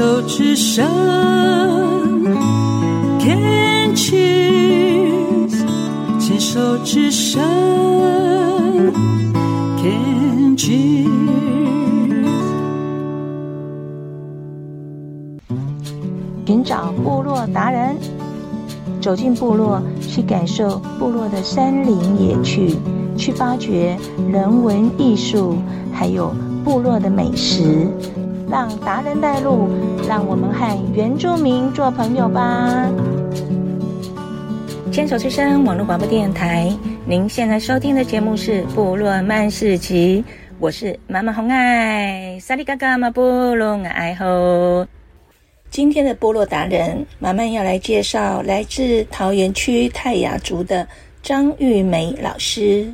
手之声，Can c h e s e 牵手之声，Can c h e s e。寻找部落达人，走进部落，去感受部落的山林野趣，去发掘人文艺术，还有部落的美食。让达人带路，让我们和原住民做朋友吧。牵手之声网络广播电台，您现在收听的节目是《部落漫市集》，我是妈妈红爱，萨利嘎嘎马部落爱吼。今天的部落达人，妈妈要来介绍来自桃园区泰雅族的张玉梅老师。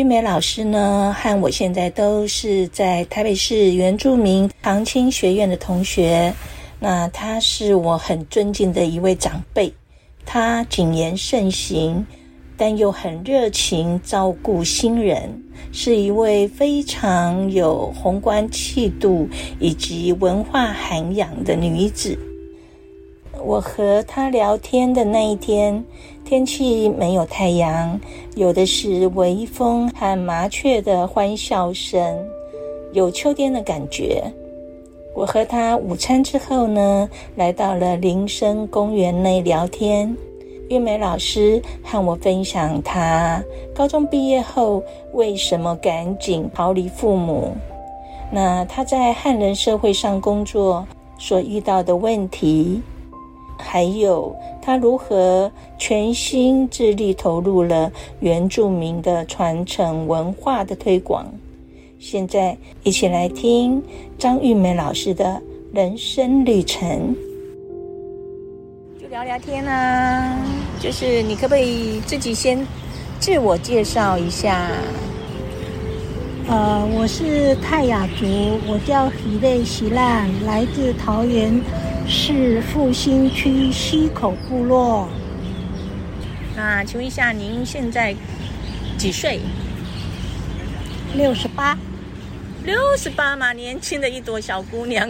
玉梅老师呢，和我现在都是在台北市原住民长青学院的同学。那他是我很尊敬的一位长辈，他谨言慎行，但又很热情照顾新人，是一位非常有宏观气度以及文化涵养的女子。我和她聊天的那一天，天气没有太阳，有的是微风和麻雀的欢笑声，有秋天的感觉。我和他午餐之后呢，来到了林森公园内聊天。玉梅老师和我分享她高中毕业后为什么赶紧逃离父母，那她在汉人社会上工作所遇到的问题。还有他如何全心致力投入了原住民的传承文化的推广。现在一起来听张玉梅老师的人生旅程，就聊聊天啊。就是你可不可以自己先自我介绍一下？呃，我是泰雅族，我叫喜类喜烂，来自桃园。是复兴区溪口部落。那请问一下，您现在几岁？六十八。六十八嘛，年轻的一朵小姑娘。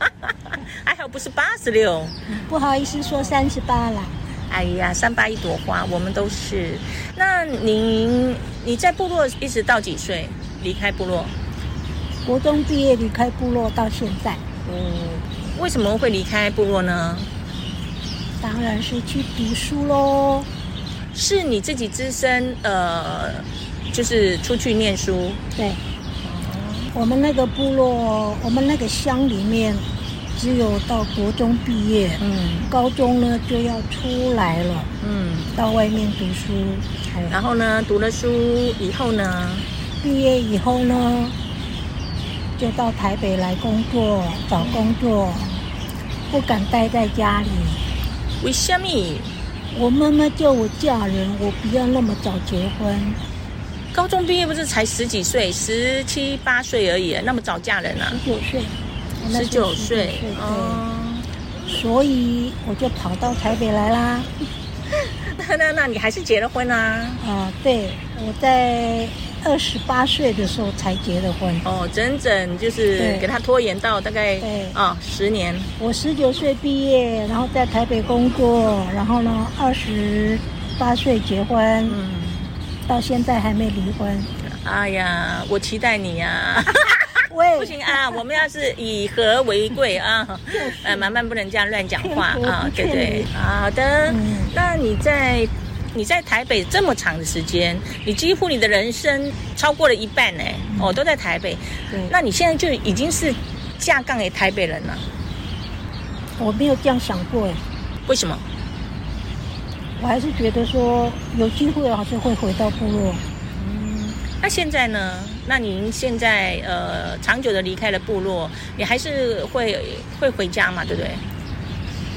还好不是八十六。不好意思说三十八了。哎呀，三八一朵花，我们都是。那您你在部落一直到几岁离开部落？国中毕业离开部落到现在。嗯。为什么会离开部落呢？当然是去读书喽。是你自己自身呃，就是出去念书。对。我们那个部落，我们那个乡里面，只有到国中毕业，嗯，高中呢就要出来了，嗯，到外面读书。然后呢，读了书以后呢，毕业以后呢，就到台北来工作，找工作，不敢待在家里。为什么？我妈妈叫我嫁人，我不要那么早结婚。高中毕业不是才十几岁，十七八岁而已，那么早嫁人啊？十九岁，十九岁，哦。所以我就跑到台北来啦。那那那你还是结了婚啊？啊，对，我在。二十八岁的时候才结的婚哦，整整就是给他拖延到大概对啊十年。我十九岁毕业，然后在台北工作，然后呢二十八岁结婚，嗯，到现在还没离婚。哎呀，我期待你呀！喂，不行啊，我们要是以和为贵啊，呃，慢慢不能这样乱讲话啊，对对。好的，嗯，那你在。你在台北这么长的时间，你几乎你的人生超过了一半呢，哦，都在台北。对，那你现在就已经是下杠给台北人了？我没有这样想过哎。为什么？我还是觉得说有机会还是会回到部落。嗯，那现在呢？那您现在呃长久的离开了部落，你还是会会回家嘛？对不对？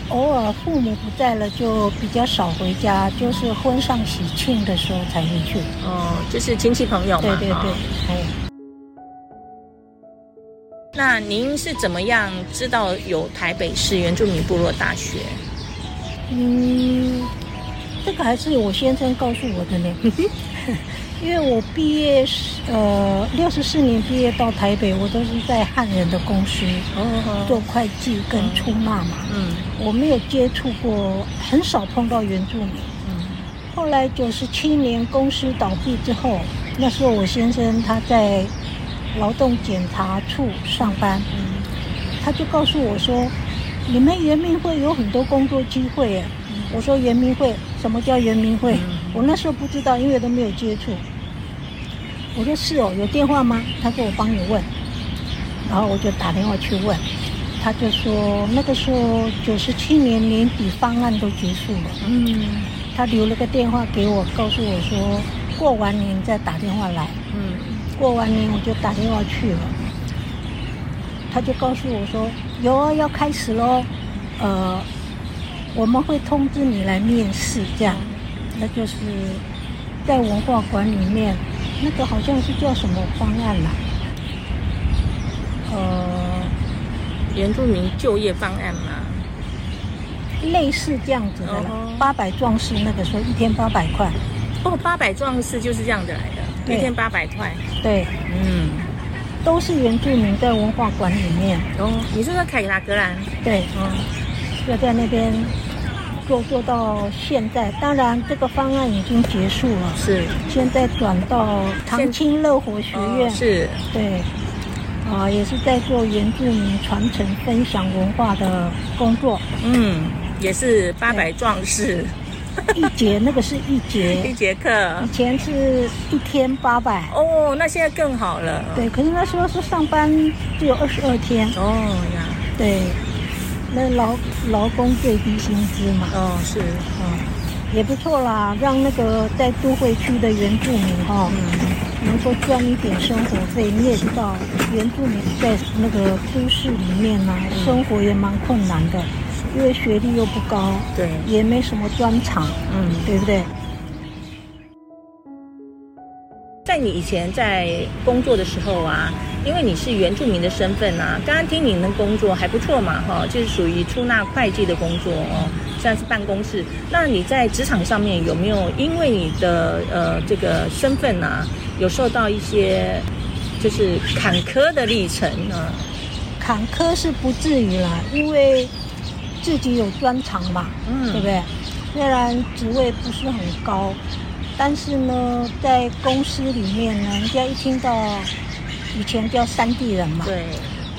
偶尔父母不在了，就比较少回家，就是婚丧喜庆的时候才会去。哦，就是亲戚朋友嘛。对对对。哦。那您是怎么样知道有台北市原住民部落大学？嗯，这个还是我先生告诉我的呢。因为我毕业是呃六十四年毕业到台北，我都是在汉人的公司做会计跟出纳嘛。嗯，我没有接触过，很少碰到原住民。嗯，后来九十七年公司倒闭之后，那时候我先生他在劳动检查处上班，嗯，他就告诉我说：“你们原民会有很多工作机会。”我说：“原民会，什么叫原民会？”我那时候不知道，因为都没有接触。我说是哦，有电话吗？他说我帮你问，然后我就打电话去问，他就说那个时候九十七年年底方案都结束了，嗯，他留了个电话给我，告诉我说过完年再打电话来，嗯，过完年我就打电话去了，他就告诉我说有啊，要开始喽，呃，我们会通知你来面试，这样，那就是在文化馆里面。那个好像是叫什么方案啦？呃，原住民就业方案嘛，类似这样子的啦。八百壮士那个时候一天八百块。哦，八百壮士就是这样子来的，一天八百块。对，嗯，都是原住民在文化馆里面。哦，你是说凯达格兰？对，嗯，就在那边。做做到现在，当然这个方案已经结束了。是，现在转到长青乐活学院。哦、是，对，啊，也是在做原住民传承、分享文化的工作。嗯，也是八百壮士，一节那个是一节 一节课，以前是一天八百。哦，那现在更好了。对，可是那时候是上班只有二十二天。哦呀，对。那劳劳工最低薪资嘛，哦是，嗯，也不错啦，让那个在都会区的原住民哈，嗯，能够赚一点生活费。你也知道，原住民在那个都市里面呢，生活也蛮困难的，因为学历又不高，对，也没什么专长，嗯，对不对？在你以前在工作的时候啊。因为你是原住民的身份呐、啊，刚刚听你的工作还不错嘛，哈，就是属于出纳会计的工作哦，算是办公室。那你在职场上面有没有因为你的呃这个身份啊，有受到一些就是坎坷的历程呢？坎坷是不至于啦，因为自己有专长嘛，嗯，对不对？虽然职位不是很高，但是呢，在公司里面呢，人家一听到。以前叫山地人嘛，对，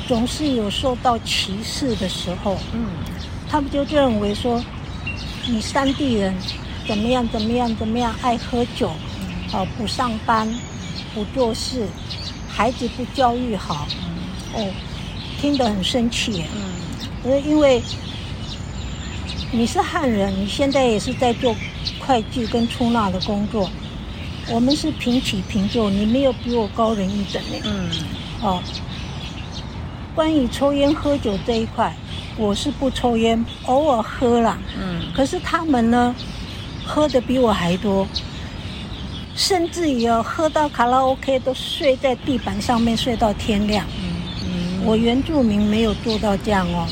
总是有受到歧视的时候。嗯，他们就认为说，你山地人怎么样怎么样怎么样，爱喝酒，哦，不上班，不做事，孩子不教育好，哦，听得很生气。嗯，呃，因为你是汉人，你现在也是在做会计跟出纳的工作。我们是平起平坐，你没有比我高人一等呢。嗯，哦，关于抽烟喝酒这一块，我是不抽烟，偶尔喝啦。嗯，可是他们呢，喝的比我还多，甚至于要喝到卡拉 OK 都睡在地板上面睡到天亮。嗯嗯，我原住民没有做到这样哦。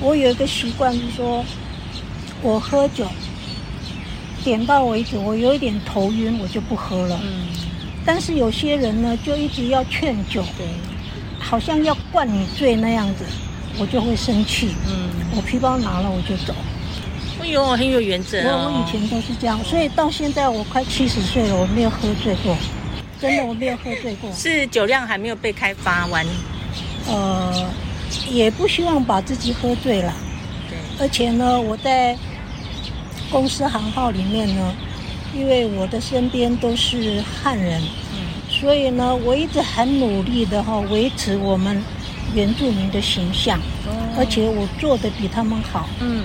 我有一个习惯是说，我喝酒。点到为止，我有一点头晕，我就不喝了。嗯，但是有些人呢，就一直要劝酒，对，好像要灌你醉那样子，我就会生气。嗯，我皮包拿了我就走。哎呦，很有原则哦。我我以前都是这样，所以到现在我快七十岁了，我没有喝醉过，真的我没有喝醉过。是酒量还没有被开发完？呃，也不希望把自己喝醉了。对，而且呢，我在。公司行号里面呢，因为我的身边都是汉人，嗯，所以呢，我一直很努力的哈维持我们原住民的形象，哦，而且我做的比他们好，嗯，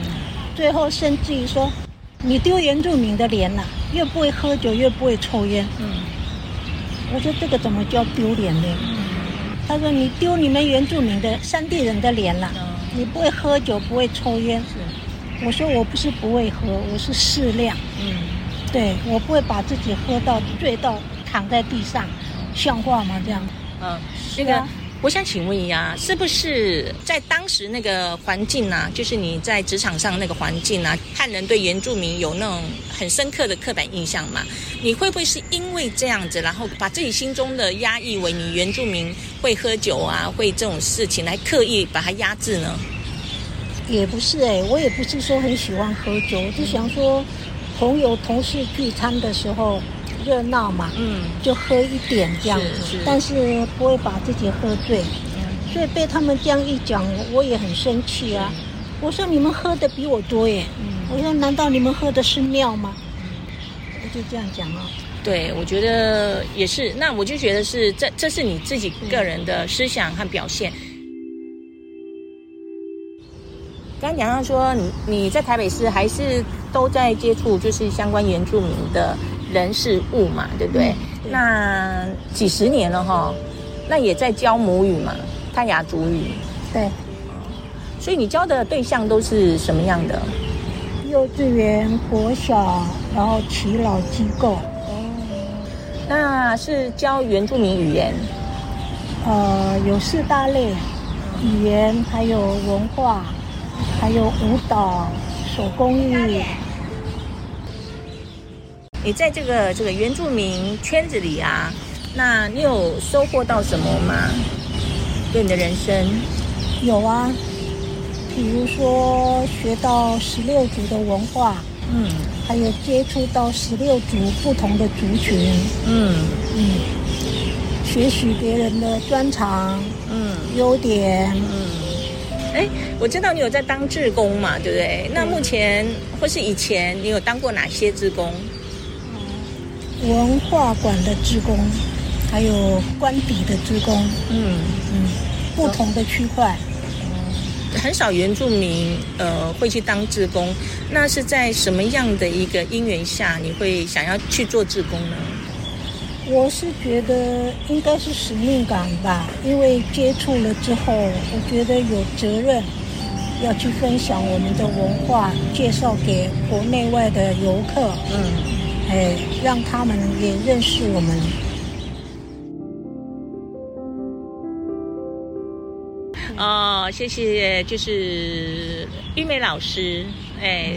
最后甚至于说，你丢原住民的脸了，越不会喝酒，越不会抽烟，嗯，我说这个怎么叫丢脸呢？嗯，他说你丢你们原住民的山地人的脸了，你不会喝酒，不会抽烟。我说我不是不会喝，我是适量。嗯，对，我不会把自己喝到醉到躺在地上，像话吗？这样。嗯，那个我想请问一下，是不是在当时那个环境啊，就是你在职场上那个环境啊，汉人对原住民有那种很深刻的刻板印象嘛？你会不会是因为这样子，然后把自己心中的压抑为你原住民会喝酒啊，会这种事情来刻意把它压制呢？也不是哎、欸，我也不是说很喜欢喝酒，我就想说朋友同事聚餐的时候。热闹嘛，嗯，就喝一点这样子，但是不会把自己喝醉，嗯，所以被他们这样一讲，我也很生气啊。我说你们喝的比我多耶，嗯，我说难道你们喝的是尿吗？我就这样讲啊。对，我觉得也是。那我就觉得是这，这是你自己个人的思想和表现。刚刚讲到说，你你在台北市还是都在接触，就是相关原住民的。人事物嘛，对不对？那几十年了哈，那也在教母语嘛，泰雅族语。对，所以你教的对象都是什么样的？幼稚园、国小，然后耆老机构。哦，那是教原住民语言？呃，有四大类：语言，还有文化，还有舞蹈、手工艺。你在这个这个原住民圈子里啊，那你有收获到什么吗？对你的人生？有啊，比如说学到十六族的文化，嗯，还有接触到十六族不同的族群，嗯嗯，学习别人的专长，嗯，优点，嗯，哎，我知道你有在当志工嘛，对不对？那目前或是以前你有当过哪些志工？文化馆的志工，还有官邸的志工，嗯嗯，不同的区块，嗯，很少原住民呃会去当志工，那是在什么样的一个因缘下，你会想要去做志工呢？我是觉得应该是使命感吧，因为接触了之后，我觉得有责任要去分享我们的文化，介绍给国内外的游客，嗯。哎，让他们也认识我们。哦，谢谢，就是玉梅老师，哎，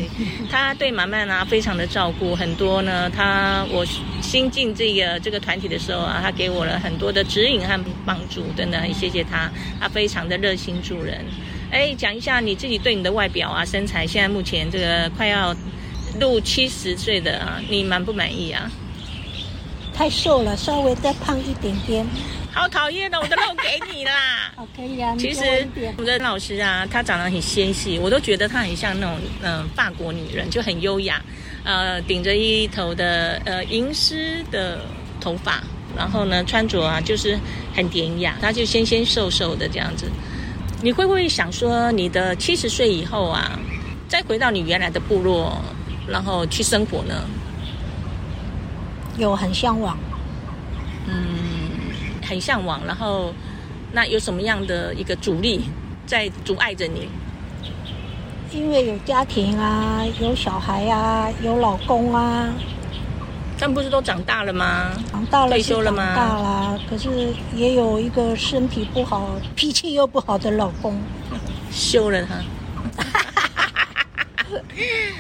他对马漫啊非常的照顾，很多呢，他我新进这个这个团体的时候啊，他给我了很多的指引和帮助，等等，谢谢他，他非常的热心助人。哎，讲一下你自己对你的外表啊，身材，现在目前这个快要。六七十岁的啊，你满不满意啊？太瘦了，稍微再胖一点点。好讨厌的，我的肉给你啦。好，可以啊。其实我们的老师啊，她长得很纤细，我都觉得她很像那种嗯、呃、法国女人，就很优雅。呃，顶着一头的呃银丝的头发，然后呢穿着啊就是很典雅，她就纤纤瘦瘦的这样子。你会不会想说，你的七十岁以后啊，再回到你原来的部落？然后去生活呢，有很向往，嗯，很向往。然后，那有什么样的一个阻力在阻碍着你？因为有家庭啊，有小孩啊，有老公啊。他们不是都长大了吗？长大了，退休了吗？大了，可是也有一个身体不好、脾气又不好的老公，休了他。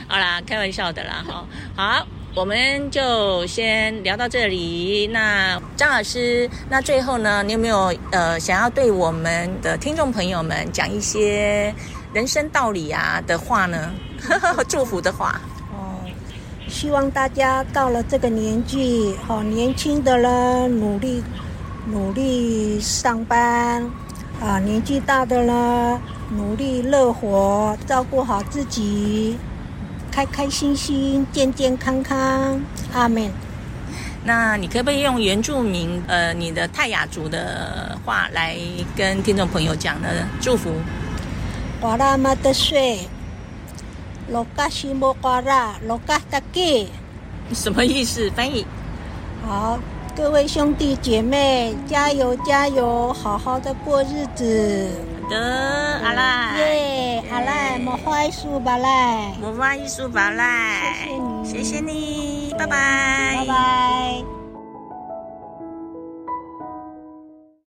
好啦，开玩笑的啦，好，好，我们就先聊到这里。那张老师，那最后呢，你有没有呃想要对我们的听众朋友们讲一些人生道理啊的话呢？祝福的话。哦，希望大家到了这个年纪，好年轻的人努力努力上班啊，年纪大的呢。努力乐活，照顾好自己，开开心心，健健康康，阿门。那你可不可以用原住民呃你的泰雅族的话来跟听众朋友讲呢？祝福。瓦拉玛的水，罗嘎西莫瓜拉，罗嘎达给。什么意思？翻译。好，各位兄弟姐妹，加油加油，好好的过日子。得阿赖耶，阿赖莫花艺术巴赖，莫花艺术巴赖，谢谢你，谢谢你，拜拜，拜拜。